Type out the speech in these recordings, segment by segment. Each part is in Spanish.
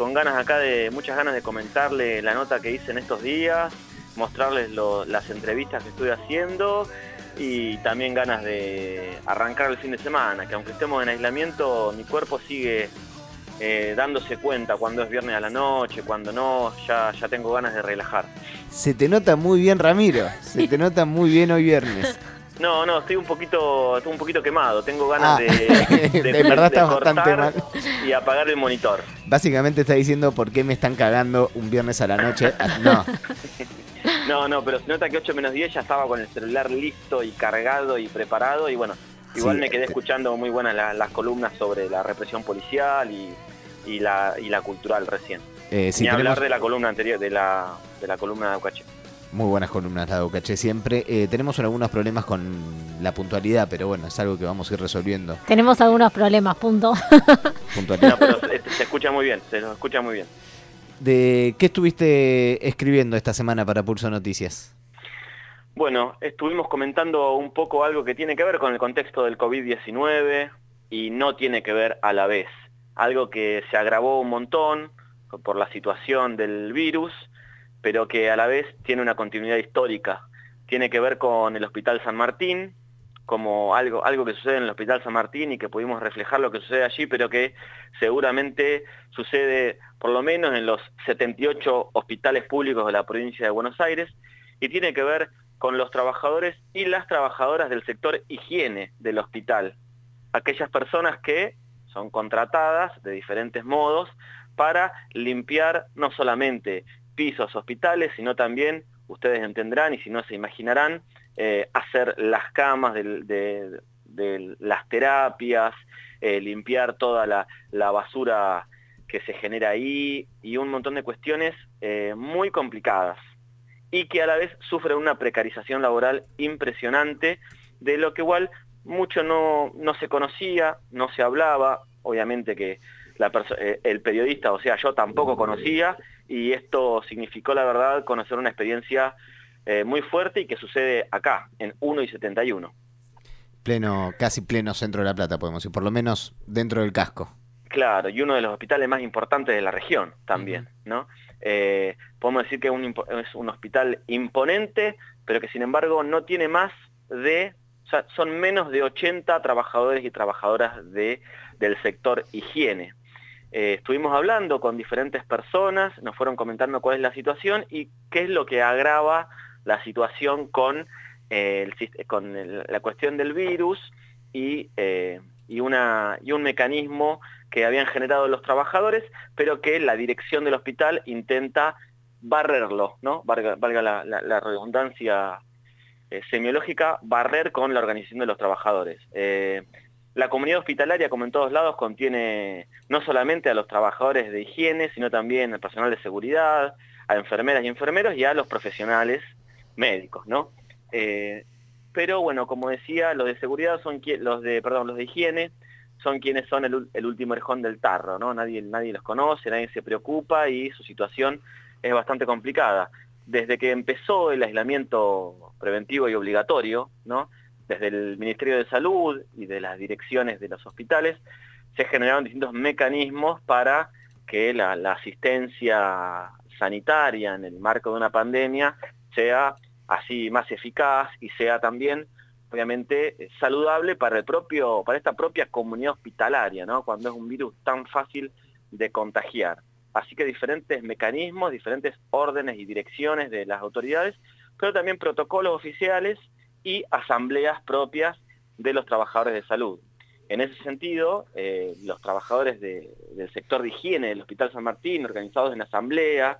con ganas acá de, muchas ganas de comentarle la nota que hice en estos días, mostrarles las entrevistas que estoy haciendo y también ganas de arrancar el fin de semana, que aunque estemos en aislamiento, mi cuerpo sigue eh, dándose cuenta cuando es viernes a la noche, cuando no, ya, ya tengo ganas de relajar. Se te nota muy bien, Ramiro, se te nota muy bien hoy viernes. No, no, estoy un poquito, estoy un poquito quemado. Tengo ganas Ah. de, De verdad está cortar bastante mal. y apagar el monitor. Básicamente está diciendo por qué me están cagando un viernes a la noche. Ah, No, No, no, pero se nota que 8 menos 10 ya estaba con el celular listo y cargado y preparado y bueno, igual Sí, me quedé eh, escuchando muy buenas la- las columnas sobre la represión policial y, y la, y la cultural recién. eh, Ni hablar tenemos de la columna anterior, de la, de la columna de Aucache. Muy buenas columnas la de Ocache siempre. Eh, tenemos algunos problemas con la puntualidad, pero bueno, es algo que vamos a ir resolviendo. Tenemos algunos problemas, punto. Puntualidad. No, pero se, escucha muy bien, se lo escucha muy bien. ¿De qué estuviste escribiendo esta semana para Pulso Noticias? Bueno, estuvimos comentando un poco algo que tiene que ver con el contexto del COVID-19 y no tiene que ver a la vez. Algo que se agravó un montón por la situación del virus, pero que a la vez tiene una continuidad histórica. Tiene que ver con el Hospital San Martín, como algo, algo que sucede en el Hospital San Martín y que pudimos reflejar lo que sucede allí, pero que seguramente sucede por lo menos en los 78 hospitales públicos de la provincia de Buenos Aires y tiene que ver con los trabajadores y las trabajadoras del sector higiene del hospital. Aquellas personas que son contratadas de diferentes modos para limpiar no solamente pisos hospitales, sino también, ustedes entenderán y si no se imaginarán, eh, hacer las camas de, las terapias, eh, limpiar toda la, basura que se genera ahí y un montón de cuestiones eh, muy complicadas y que a la vez sufren una precarización laboral impresionante, de lo que igual mucho no, no se conocía, no se hablaba, obviamente que el periodista, o sea, yo tampoco conocía, y esto significó, la verdad, conocer una experiencia eh, muy fuerte y que sucede acá, en 1 y 71. Pleno, casi pleno centro de La Plata, podemos decir, por lo menos dentro del casco. Claro, y uno de los hospitales más importantes de la región también, ¿no? Eh, podemos decir que es un, impo- es un hospital imponente, pero que sin embargo no tiene más de, o sea, son menos de 80 trabajadores y trabajadoras de, del sector higiene. Eh, estuvimos hablando con diferentes personas, nos fueron comentando cuál es la situación y qué es lo que agrava la situación con, eh, la cuestión del virus y, eh, y, una, y un mecanismo que habían generado los trabajadores, pero que la dirección del hospital intenta barrerlo, ¿no? Valga, la, la- redundancia semiológica, barrer con la organización de los trabajadores. La comunidad hospitalaria, como en todos lados, contiene no solamente a los trabajadores de higiene, sino también al personal de seguridad, a enfermeras y enfermeros y a los profesionales médicos, ¿no? Eh, pero bueno, como decía, los de seguridad son los de, perdón, los de higiene son quienes son el, el último orejón del tarro, ¿no? Nadie, nadie los conoce, nadie se preocupa y su situación es bastante complicada. Desde que empezó el aislamiento preventivo y obligatorio, ¿no? Desde el Ministerio de Salud y de las direcciones de los hospitales, se generaron distintos mecanismos para que la, la asistencia sanitaria en el marco de una pandemia sea así más eficaz y sea también obviamente eh, saludable para el propio para esta propia comunidad hospitalaria, ¿no? Cuando es un virus tan fácil de contagiar. Así que diferentes mecanismos, diferentes órdenes y direcciones de las autoridades, pero también protocolos oficiales y asambleas propias de los trabajadores de salud. En ese sentido, eh, los trabajadores de- del sector de higiene del Hospital San Martín, organizados en asamblea,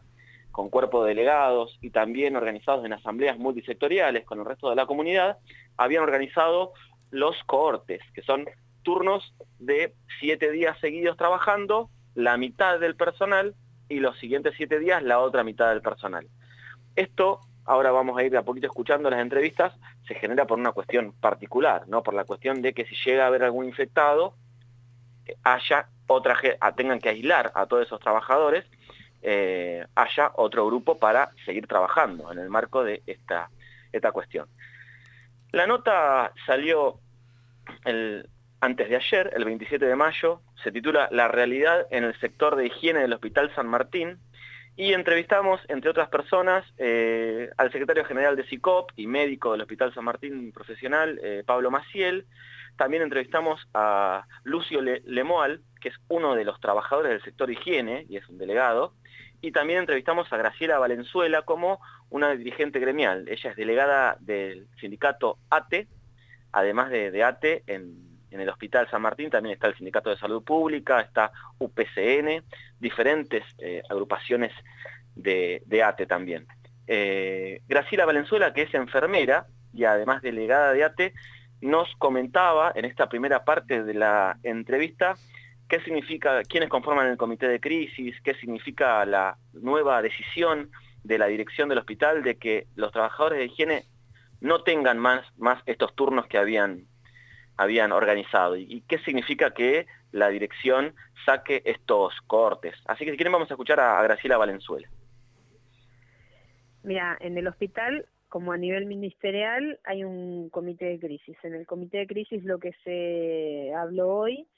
con cuerpo de delegados y también organizados en asambleas multisectoriales con el resto de la comunidad, habían organizado los cohortes, que son turnos de siete días seguidos trabajando, la mitad del personal y los siguientes siete días la otra mitad del personal. Esto, ahora vamos a ir de a poquito escuchando las entrevistas, se genera por una cuestión particular, ¿no? Por la cuestión de que si llega a haber algún infectado, haya otra, ge- a- tengan que aislar a todos esos trabajadores, eh, haya otro grupo para seguir trabajando en el marco de esta, esta cuestión. La nota salió antes de ayer, el 27 de mayo, se titula La realidad en el sector de higiene del Hospital San Martín, y entrevistamos, entre otras personas, eh, al secretario general de SICOP y médico del Hospital San Martín profesional, eh, Pablo Maciel. También entrevistamos a Lucio Lemoal, que es uno de los trabajadores del sector higiene y es un delegado. Y también entrevistamos a Graciela Valenzuela como una dirigente gremial. Ella es delegada del sindicato ATE, además de, ATE en, el Hospital San Martín también está el Sindicato de Salud Pública, está UPCN, diferentes eh, agrupaciones de, ATE también. Eh, Graciela Valenzuela, que es enfermera y además delegada de ATE, nos comentaba en esta primera parte de la entrevista qué significa, quiénes conforman el comité de crisis, qué significa la nueva decisión de la dirección del hospital de que los trabajadores de higiene no tengan más, más estos turnos que habían, habían organizado y, qué significa que la dirección saque estos cortes. Así que si quieren vamos a escuchar a, Graciela Valenzuela. Mira, en el hospital, como a nivel ministerial, hay un comité de crisis. En el comité de crisis lo que se habló hoy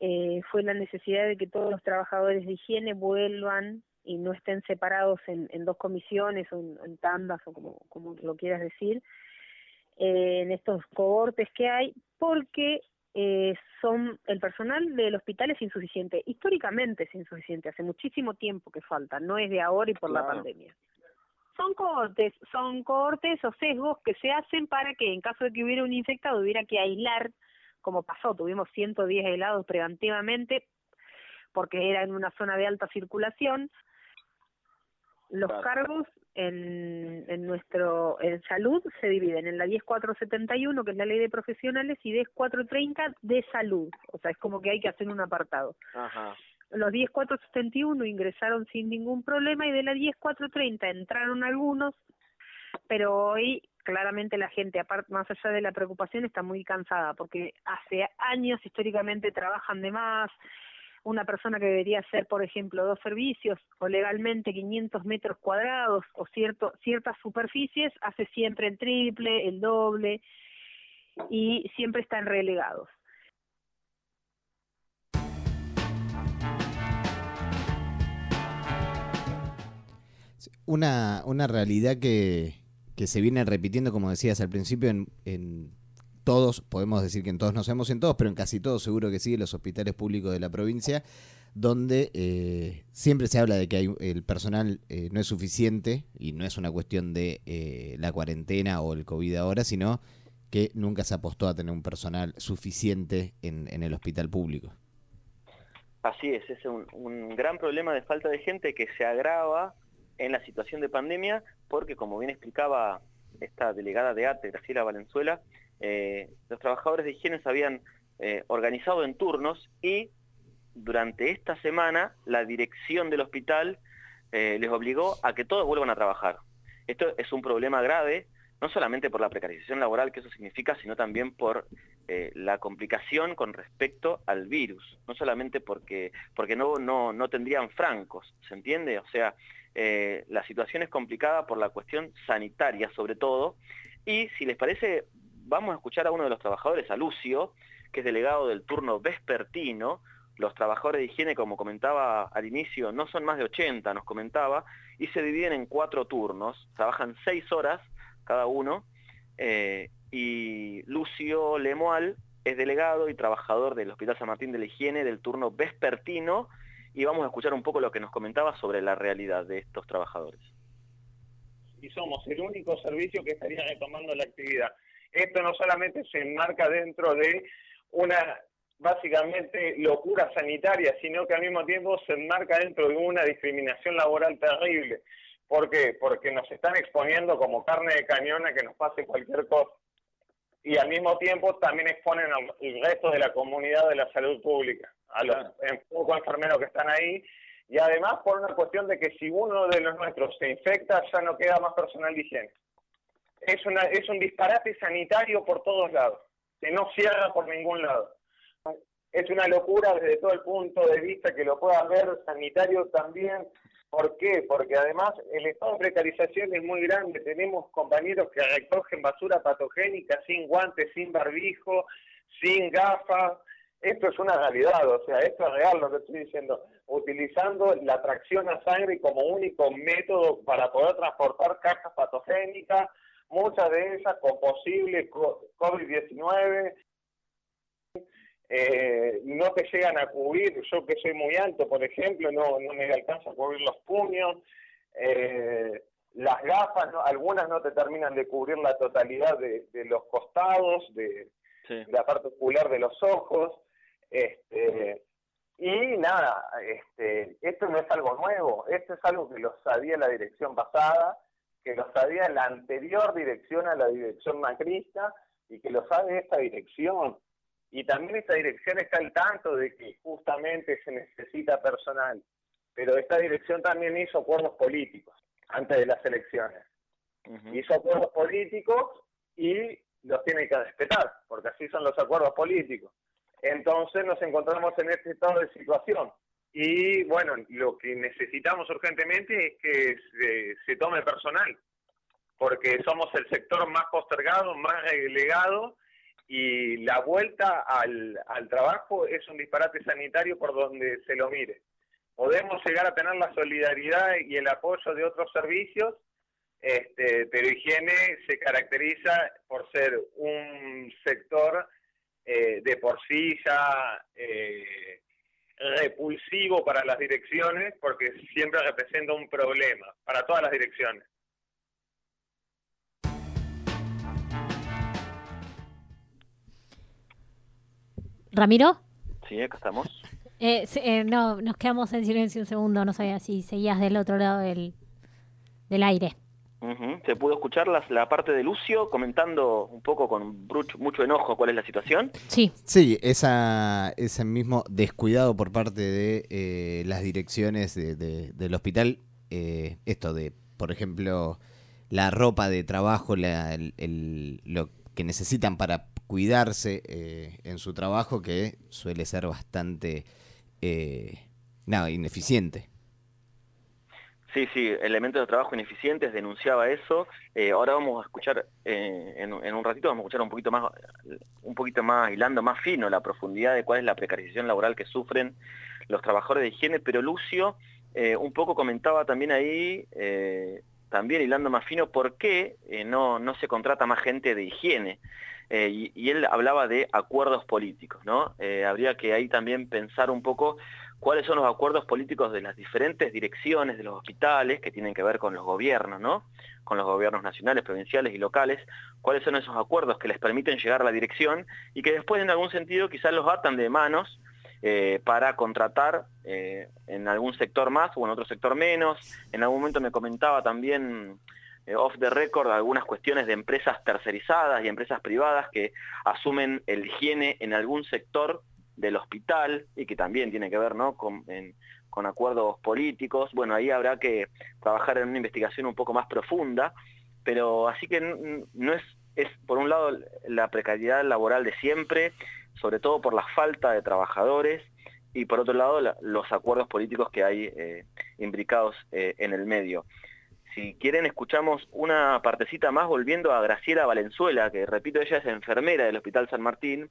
eh, fue la necesidad de que todos los trabajadores de higiene vuelvan y no estén separados en, dos comisiones o en, tandas o como, como lo quieras decir, eh, en estos cohortes que hay, porque eh, son el personal del hospital es insuficiente, históricamente es insuficiente, hace muchísimo tiempo que falta, no es de ahora y por la pandemia. Son cohortes, son cohortes o sesgos que se hacen para que en caso de que hubiera un infectado hubiera que aislar, como pasó, tuvimos 110 aislados preventivamente porque era en una zona de alta circulación, los cargos en, en nuestro en salud se dividen en la 10471, que es la ley de profesionales, y 10430 de salud. O sea, es como que hay que hacer un apartado. Ajá. Los 10471 ingresaron sin ningún problema y de la 10430 entraron algunos, pero hoy claramente la gente, aparte más allá de la preocupación, está muy cansada porque hace años históricamente trabajan de más, una persona que debería hacer, por ejemplo, dos servicios o legalmente 500 metros cuadrados o cierto, ciertas superficies, hace siempre el triple, el doble y siempre están relegados. Una, una realidad que, que se viene repitiendo, como decías al principio, en, en todos, podemos decir que en todos no sabemos en todos, pero en casi todos seguro que sí, los hospitales públicos de la provincia, donde eh, siempre se habla de que hay, el personal eh, no es suficiente y no es una cuestión de eh, la cuarentena o el COVID ahora, sino que nunca se apostó a tener un personal suficiente en, en el hospital público. Así es, es un, un gran problema de falta de gente que se agrava en la situación de pandemia porque, como bien explicaba esta delegada de ATE, Graciela Valenzuela, eh, los trabajadores de higiene se habían eh, organizado en turnos y durante esta semana la dirección del hospital eh, les obligó a que todos vuelvan a trabajar. Esto es un problema grave, no solamente por la precarización laboral que eso significa, sino también por la complicación con respecto al virus, no solamente porque, porque no, no, no tendrían francos, ¿se entiende? O sea, la situación es complicada por la cuestión sanitaria sobre todo, y si les parece, vamos a escuchar a uno de los trabajadores, a Lucio, que es delegado del turno vespertino. Los trabajadores de higiene, como comentaba al inicio, no son más de 80, nos comentaba, y se dividen en cuatro turnos. Trabajan seis horas cada uno. Eh, y Lucio Lemoal es delegado y trabajador del Hospital San Martín de la Higiene del turno vespertino. Y vamos a escuchar un poco lo que nos comentaba sobre la realidad de estos trabajadores. Y somos el único servicio que estaría retomando la actividad esto no solamente se enmarca dentro de una básicamente locura sanitaria, sino que al mismo tiempo se enmarca dentro de una discriminación laboral terrible. ¿Por qué? Porque nos están exponiendo como carne de cañón a que nos pase cualquier cosa. Y al mismo tiempo también exponen al resto de la comunidad de la salud pública, a los pocos enfermeros que están ahí. Y además por una cuestión de que si uno de los nuestros se infecta, ya no queda más personal de higiene es, una, es un disparate sanitario por todos lados, que no cierra por ningún lado. Es una locura desde todo el punto de vista que lo puedan ver sanitario también. ¿Por qué? Porque además el estado de precarización es muy grande. Tenemos compañeros que recogen basura patogénica sin guantes, sin barbijo, sin gafas. Esto es una realidad, o sea, esto es real lo que estoy diciendo. Utilizando la tracción a sangre como único método para poder transportar cajas patogénicas, muchas de ellas con posible COVID-19, eh, no te llegan a cubrir, yo que soy muy alto, por ejemplo, no, no me alcanza a cubrir los puños, eh, las gafas, algunas no te terminan de cubrir la totalidad de, los costados, de, la parte ocular de los ojos, este, y nada, este, esto no es algo nuevo, esto es algo que lo sabía la dirección pasada, que lo sabía la anterior dirección a la dirección macrista y que lo sabe esta dirección. Y también esta dirección está al tanto de que justamente se necesita personal, pero esta dirección también hizo acuerdos políticos antes de las elecciones. Hizo acuerdos políticos y los tiene que respetar, porque así son los acuerdos políticos. Entonces nos encontramos en este estado de situación. Y bueno, lo que necesitamos urgentemente es que se, tome personal, porque somos el sector más postergado, más relegado y la vuelta al, al trabajo es un disparate sanitario por donde se lo mire. Podemos llegar a tener la solidaridad y el apoyo de otros servicios, este, pero higiene se caracteriza por ser un sector eh, de por sí ya eh, repulsivo para las direcciones porque siempre representa un problema para todas las direcciones. ¿Ramiro? Sí, acá estamos. Eh, eh, no, nos quedamos en silencio un segundo, no sabía si seguías del otro lado del, del aire. Se pudo escuchar la, la, parte de Lucio comentando un poco con mucho enojo cuál es la situación. Sí. Sí, esa, ese mismo descuidado por parte de eh, las direcciones del hospital, esto de, por ejemplo, la ropa de trabajo, la, lo que necesitan para cuidarse eh, en su trabajo que suele ser bastante eh, nada, ineficiente. Sí, sí, elementos de trabajo ineficientes, denunciaba eso. Eh, ahora vamos a escuchar, en, un ratito vamos a escuchar un poquito más, un poquito más, hilando más fino la profundidad de cuál es la precarización laboral que sufren los trabajadores de higiene, pero Lucio un poco comentaba también ahí, también hilando más fino, por qué no, no se contrata más gente de higiene. Eh, y, él hablaba de acuerdos políticos, ¿no? Eh, habría que ahí también pensar un poco cuáles son los acuerdos políticos de las diferentes direcciones de los hospitales que tienen que ver con los gobiernos, ¿no? Con los gobiernos nacionales, provinciales y locales, cuáles son esos acuerdos que les permiten llegar a la dirección y que después en algún sentido quizás los atan de manos eh, para contratar en algún sector más o en otro sector menos. En algún momento me comentaba también eh, off the record algunas cuestiones de empresas tercerizadas y empresas privadas que asumen el higiene en algún sector del hospital y que también tiene que ver ¿no? con, con acuerdos políticos. Bueno, ahí habrá que trabajar en una investigación un poco más profunda, pero así que no es, es por un lado la precariedad laboral de siempre, sobre todo por la falta de trabajadores, y por otro lado los acuerdos políticos que hay eh, imbricados eh, en el medio. Si quieren, escuchamos una partecita más volviendo a Graciela Valenzuela, que repito, ella es enfermera del Hospital San Martín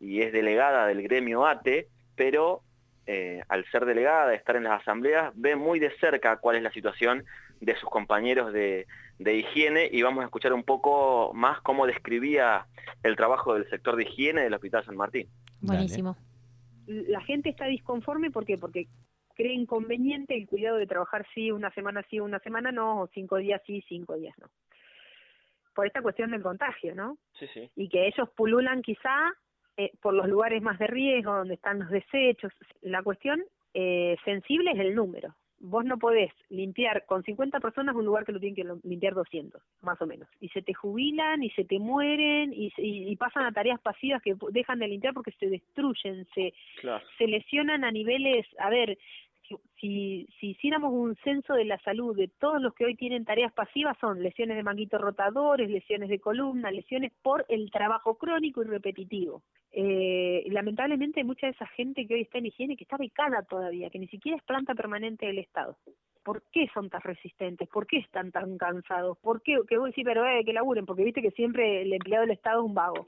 y es delegada del gremio ATE, pero eh, al ser delegada, estar en las asambleas, ve muy de cerca cuál es la situación de sus compañeros de, higiene y vamos a escuchar un poco más cómo describía el trabajo del sector de higiene del Hospital San Martín. Buenísimo. La gente está disconforme ¿por qué? porque cree inconveniente el cuidado de trabajar sí, una semana sí, una semana no, o cinco días sí, cinco días no. Por esta cuestión del contagio, ¿no? Sí, sí. Y que ellos pululan quizá eh, por los lugares más de riesgo, donde están los desechos. La cuestión eh, sensible es el número vos no podés limpiar con 50 personas un lugar que lo tienen que limpiar 200, más o menos. Y se te jubilan y se te mueren y, y, pasan a tareas pasivas que dejan de limpiar porque se destruyen, se, se lesionan a niveles, a ver, si, si hiciéramos un censo de la salud de todos los que hoy tienen tareas pasivas son lesiones de manguitos rotadores, lesiones de columna, lesiones por el trabajo crónico y repetitivo. Eh, lamentablemente mucha de esa gente que hoy está en higiene que está becada todavía, que ni siquiera es planta permanente del Estado. ¿Por qué son tan resistentes? ¿Por qué están tan cansados? ¿Por qué? Que vos decís, pero eh, que laburen, porque viste que siempre el empleado del Estado es un vago.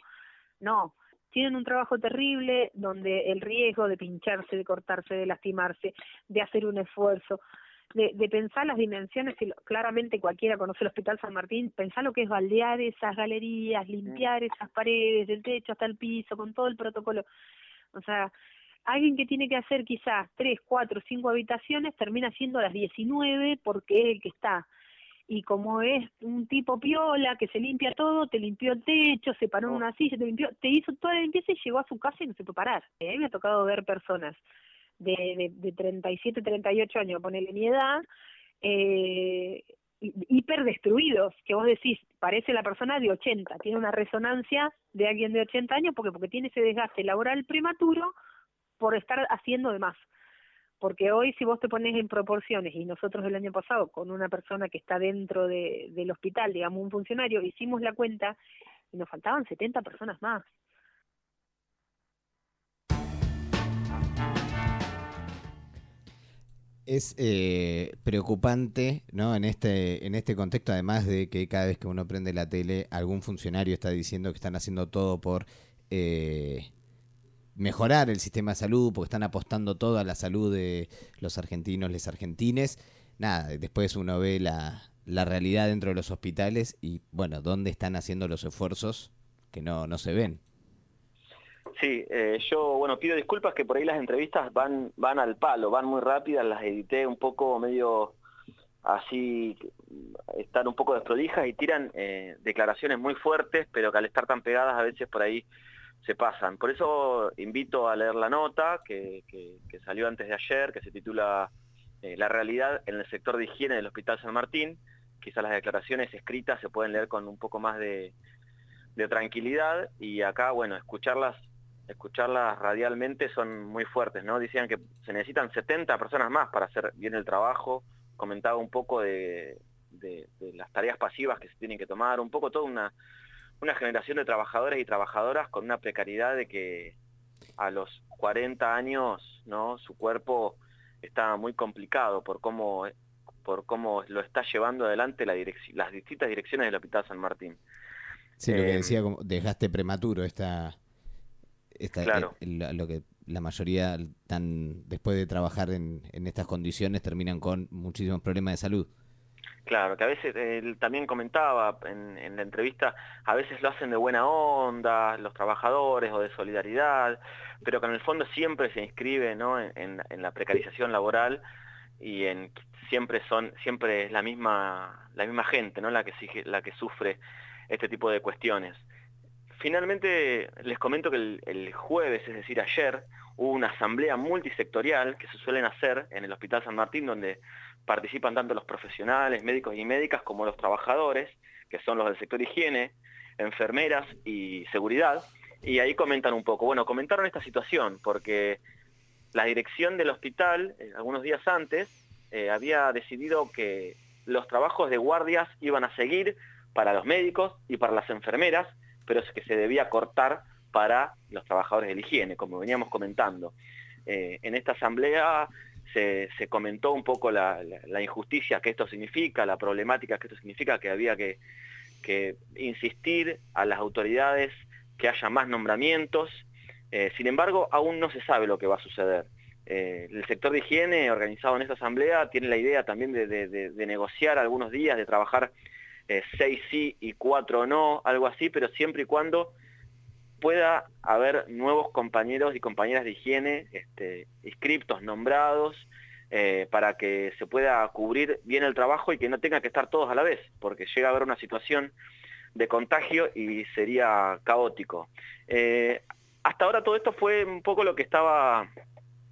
No, tienen un trabajo terrible donde el riesgo de pincharse, de cortarse, de lastimarse, de hacer un esfuerzo, de, de pensar las dimensiones que claramente cualquiera conoce el Hospital San Martín, pensar lo que es baldear esas galerías, limpiar esas paredes, del techo hasta el piso, con todo el protocolo. O sea, alguien que tiene que hacer quizás tres, cuatro, cinco habitaciones termina haciendo las 19 porque es el que está. Y como es un tipo piola que se limpia todo, te limpió el techo, se paró en una silla, te limpió, te hizo toda la limpieza y llegó a su casa y no se puede parar. Eh, me ha tocado ver personas de, de, de 37, 38 años, ponele mi edad, eh, hiper destruidos, que vos decís, parece la persona de 80, tiene una resonancia de alguien de 80 años porque porque tiene ese desgaste laboral prematuro por estar haciendo de más. Porque hoy si vos te pones en proporciones, y nosotros el año pasado con una persona que está dentro de, del hospital, digamos un funcionario, hicimos la cuenta y nos faltaban 70 personas más. Es eh, preocupante, ¿no? En este, en este contexto, además de que cada vez que uno prende la tele, algún funcionario está diciendo que están haciendo todo por eh, mejorar el sistema de salud, porque están apostando todo a la salud de los argentinos, les argentines. Nada, después uno ve la, la realidad dentro de los hospitales y, bueno, dónde están haciendo los esfuerzos que no, no se ven. Sí, eh, yo, bueno, pido disculpas que por ahí las entrevistas van, van al palo, van muy rápidas, las edité un poco medio así, están un poco desprolijas y tiran eh, declaraciones muy fuertes, pero que al estar tan pegadas a veces por ahí se pasan. Por eso invito a leer la nota que, que, salió antes de ayer, que se titula eh, La realidad en el sector de higiene del Hospital San Martín. Quizás las declaraciones escritas se pueden leer con un poco más de, de tranquilidad y acá, bueno, escucharlas escucharlas radialmente son muy fuertes, ¿no? Decían que se necesitan 70 personas más para hacer bien el trabajo, comentaba un poco de, de las tareas pasivas que se tienen que tomar, un poco toda una, una generación de trabajadores y trabajadoras con una precariedad de que a los 40 años, ¿no? Su cuerpo está muy complicado por cómo por cómo lo está llevando adelante la las distintas direcciones del Hospital San Martín. Sí, lo que decía, como dejaste prematuro esta esta, Claro. el- lo que la mayoría tan después de trabajar en, en estas condiciones terminan con muchísimos problemas de salud. Claro, que a veces él también comentaba en, la entrevista, a veces lo hacen de buena onda, los trabajadores o de solidaridad, pero que en el fondo siempre se inscribe ¿no? en, la precarización laboral y en siempre son siempre es la misma la misma gente no la que la que sufre este tipo de cuestiones finalmente les comento que el, el jueves es decir ayer hubo una asamblea multisectorial que se suelen hacer en el hospital San Martín donde participan tanto los profesionales médicos y médicas como los trabajadores que son los del sector higiene enfermeras y seguridad y ahí comentan un poco bueno comentaron esta situación porque la dirección del hospital, eh, algunos días antes, eh, había decidido que los trabajos de guardias iban a seguir para los médicos y para las enfermeras, pero es que se debía cortar para los trabajadores de la higiene, como veníamos comentando. Eh, en esta asamblea se, comentó un poco la, injusticia que esto significa, la problemática que esto significa, que había que, insistir a las autoridades que haya más nombramientos, eh, sin embargo, aún no se sabe lo que va a suceder. Eh, el sector de higiene organizado en esta asamblea tiene la idea también de negociar algunos días, de trabajar eh, seis sí y cuatro no, algo así, pero siempre y cuando pueda haber nuevos compañeros y compañeras de higiene este, inscriptos, nombrados, eh, para que se pueda cubrir bien el trabajo y que no tenga que estar todos a la vez, porque llega a haber una situación de contagio y sería caótico. Eh, hasta ahora todo esto fue un poco lo que estaba,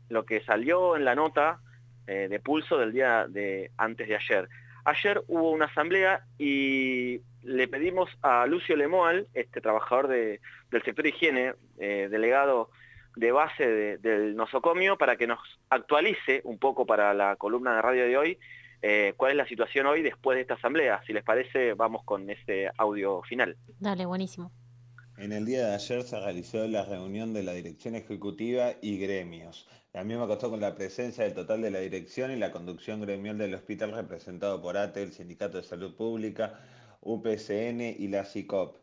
lo que salió en la nota eh, de pulso del día de antes de ayer. Ayer hubo una asamblea y le pedimos a Lucio Lemoal, este trabajador de- del sector higiene, eh, delegado de base de- del nosocomio, para que nos actualice un poco para la columna de radio de hoy eh, cuál es la situación hoy después de esta asamblea. Si les parece, vamos con este audio final. Dale, buenísimo. En el día de ayer se realizó la reunión de la dirección ejecutiva y gremios. La misma contó con la presencia del total de la dirección y la conducción gremial del hospital representado por ATE, el Sindicato de Salud Pública, UPCN y la CICOP.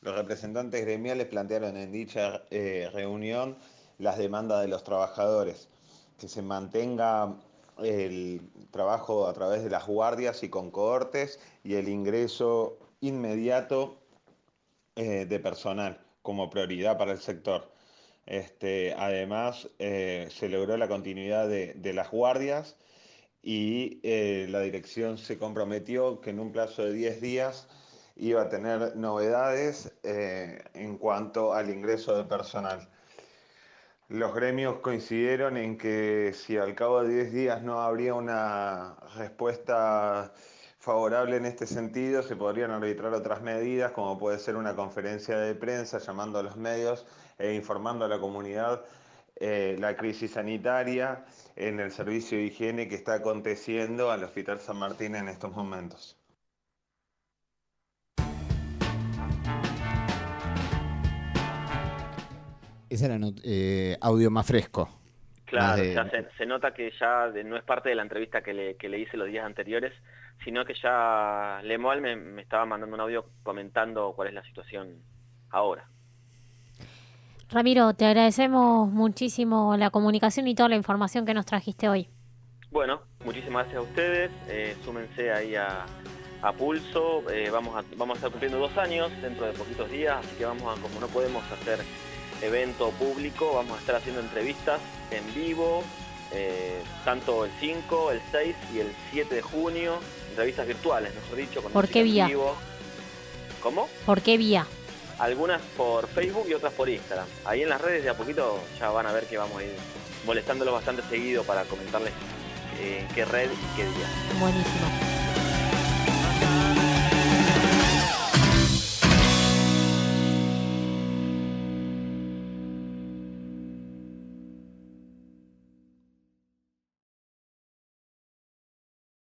Los representantes gremiales plantearon en dicha eh, reunión las demandas de los trabajadores, que se mantenga el trabajo a través de las guardias y con cohortes y el ingreso inmediato eh, de personal como prioridad para el sector. Este, además, eh, se logró la continuidad de, las guardias y eh, la dirección se comprometió que en un plazo de 10 días iba a tener novedades en cuanto al ingreso de personal. Los gremios coincidieron en que si al cabo de 10 días no habría una respuesta favorable en este sentido, se podrían arbitrar otras medidas, como puede ser una conferencia de prensa llamando a los medios e informando a la comunidad eh, la crisis sanitaria en el servicio de higiene que está aconteciendo al Hospital San Martín en estos momentos. Ese era eh, audio más fresco. Claro, se, nota que ya no es parte de la entrevista que le, que le hice los días anteriores, sino que ya Lemual me, me estaba mandando un audio comentando cuál es la situación ahora. Ramiro, te agradecemos muchísimo la comunicación y toda la información que nos trajiste hoy. Bueno, muchísimas gracias a ustedes. Eh, súmense ahí a, a Pulso. Eh, vamos, a, vamos a estar cumpliendo dos años dentro de poquitos días, así que vamos a, como no podemos hacer evento público, vamos a estar haciendo entrevistas en vivo, eh, tanto el 5, el 6 y el 7 de junio, entrevistas virtuales, mejor dicho. Con ¿Por qué vía? ¿Cómo? ¿Por qué vía? Algunas por Facebook y otras por Instagram. Ahí en las redes de a poquito ya van a ver que vamos a ir molestándolos bastante seguido para comentarles en eh, qué red y qué día. Buenísimo.